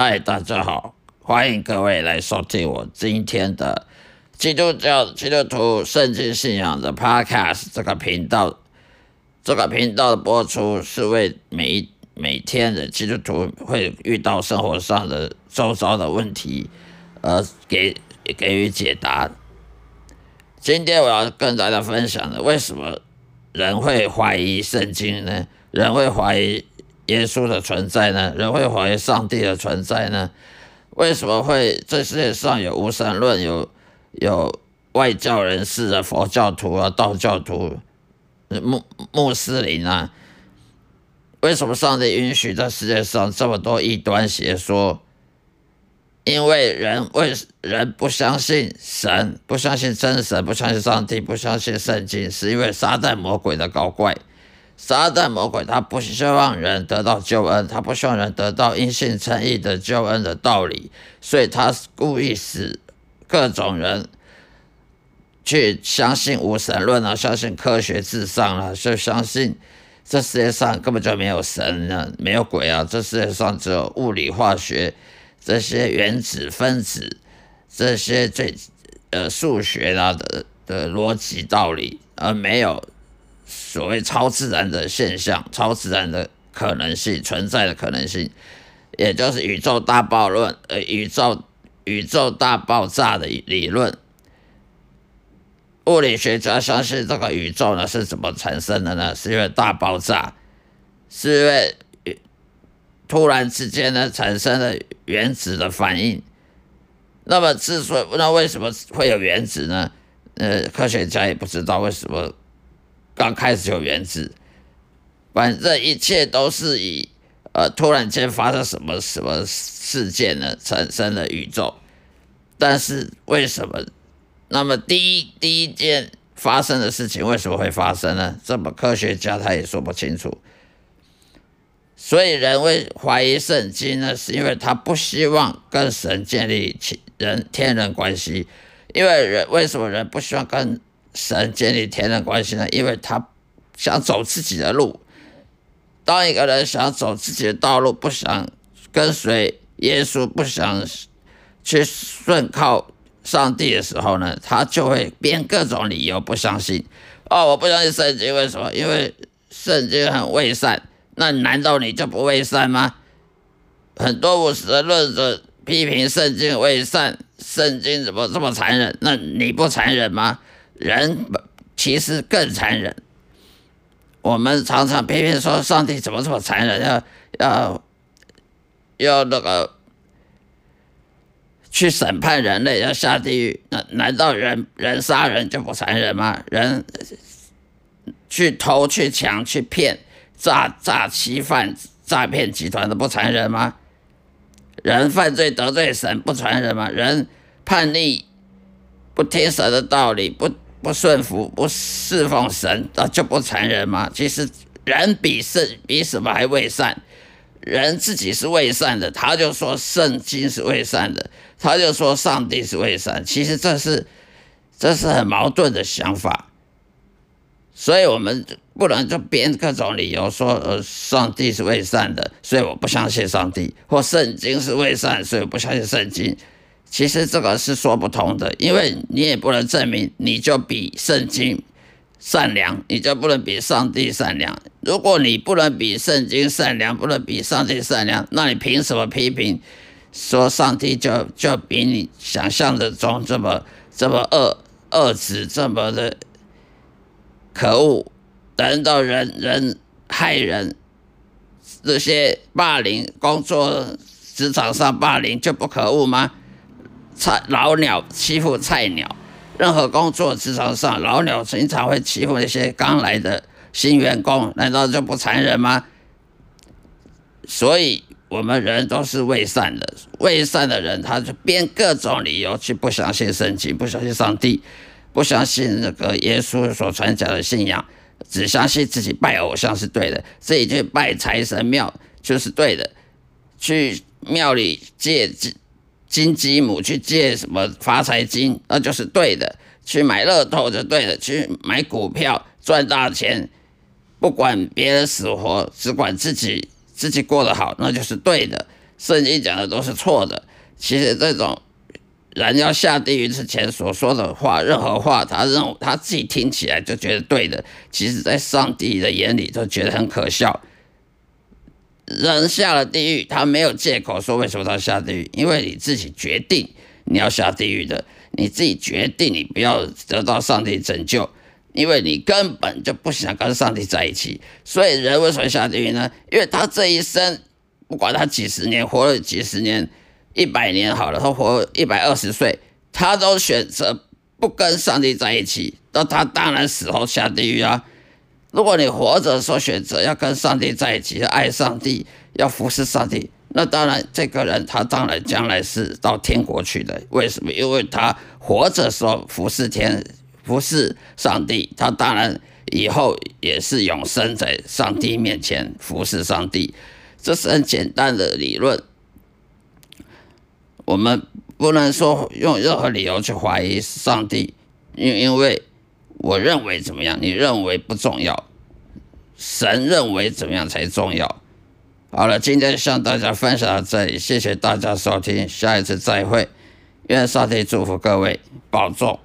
嗨，大家好，欢迎各位来收听我今天的基督教基督徒圣经信仰的 Podcast 这个频道。这个频道的播出是为每每天的基督徒会遇到生活上的周遭的问题而给给予解答。今天我要跟大家分享的，为什么人会怀疑圣经呢？人会怀疑耶稣的存在呢？人会怀疑上帝的存在呢？为什么会这世界上有无神论？有有外教人士的佛教徒啊、道教徒、穆穆斯林啊？为什么上帝允许在世界上这么多异端邪说？因为人为人不相信神，不相信真神，不相信上帝，不相信圣经，是因为撒旦魔鬼的搞怪。撒旦魔鬼他不希望人得到救恩，他不希望人得到因信称义的救恩的道理，所以他故意使各种人去相信无神论啊，相信科学至上啊，就相信这世界上根本就没有神啊，没有鬼啊，这世界上只有物理化学。这些原子、分子，这些最呃数学啊的的逻辑道理，而没有所谓超自然的现象、超自然的可能性存在的可能性，也就是宇宙大爆论，呃，宇宙宇宙大爆炸的理论。物理学家相信这个宇宙呢是怎么产生的呢？是因为大爆炸，是因为。突然之间呢，产生了原子的反应。那么，之所以那为什么会有原子呢？呃，科学家也不知道为什么刚开始有原子。反正一切都是以呃突然间发生什么什么事件呢，产生了宇宙。但是为什么？那么第一第一件发生的事情为什么会发生呢？这么科学家他也说不清楚。所以人会怀疑圣经呢，是因为他不希望跟神建立人天人关系。因为人为什么人不希望跟神建立天人关系呢？因为他想走自己的路。当一个人想走自己的道路，不想跟随耶稣，不想去顺靠上帝的时候呢，他就会编各种理由不相信。哦，我不相信圣经，为什么？因为圣经很伪善。那难道你就不伪善吗？很多无神论者批评圣经伪善，圣经怎么这么残忍？那你不残忍吗？人其实更残忍。我们常常批评说上帝怎么这么残忍，要要要那个去审判人类，要下地狱。那难道人人杀人就不残忍吗？人去偷去抢去骗？诈诈欺犯、诈骗集团的不残忍吗？人犯罪得罪神不残忍吗？人叛逆不听神的道理，不不顺服、不侍奉神，那就不成人吗？其实人比圣比什么还未善，人自己是未善的，他就说圣经是未善的，他就说上帝是未善。其实这是这是很矛盾的想法。所以，我们不能就编各种理由说，呃，上帝是未善的，所以我不相信上帝；或圣经是未善，所以我不相信圣经。其实这个是说不通的，因为你也不能证明你就比圣经善良，你就不能比上帝善良。如果你不能比圣经善良，不能比上帝善良，那你凭什么批评说上帝就就比你想象的中这么这么恶恶质，这么的？可恶！难道人人害人？这些霸凌工作职场上霸凌就不可恶吗？菜老鸟欺负菜鸟，任何工作职场上老鸟经常会欺负那些刚来的新员工，难道就不残忍吗？所以，我们人都是未善的，未善的人他就编各种理由去不相信圣经，不相信上帝。不相信那个耶稣所传讲的信仰，只相信自己拜偶像是对的，自己去拜财神庙就是对的，去庙里借金鸡母去借什么发财金，那就是对的，去买乐透就对的，去买股票赚大钱，不管别人死活，只管自己自己过得好，那就是对的。圣经讲的都是错的。其实这种人要下地狱之前所说的话，任何话，他认他自己听起来就觉得对的，其实在上帝的眼里都觉得很可笑。人下了地狱，他没有借口说为什么他下地狱，因为你自己决定你要下地狱的，你自己决定你不要得到上帝拯救，因为你根本就不想跟上帝在一起。所以人为什么下地狱呢？因为他这一生，不管他几十年活了几十年。一百年好了，他活一百二十岁，他都选择不跟上帝在一起，那他当然死后下地狱啊。如果你活着时候选择要跟上帝在一起，要爱上帝，要服侍上帝，那当然这个人他当然将来是到天国去的。为什么？因为他活着时候服侍天，服侍上帝，他当然以后也是永生在上帝面前服侍上帝。这是很简单的理论。我们不能说用任何理由去怀疑上帝，因因为我认为怎么样，你认为不重要，神认为怎么样才重要。好了，今天向大家分享到这里，谢谢大家收听，下一次再会，愿上帝祝福各位，保重。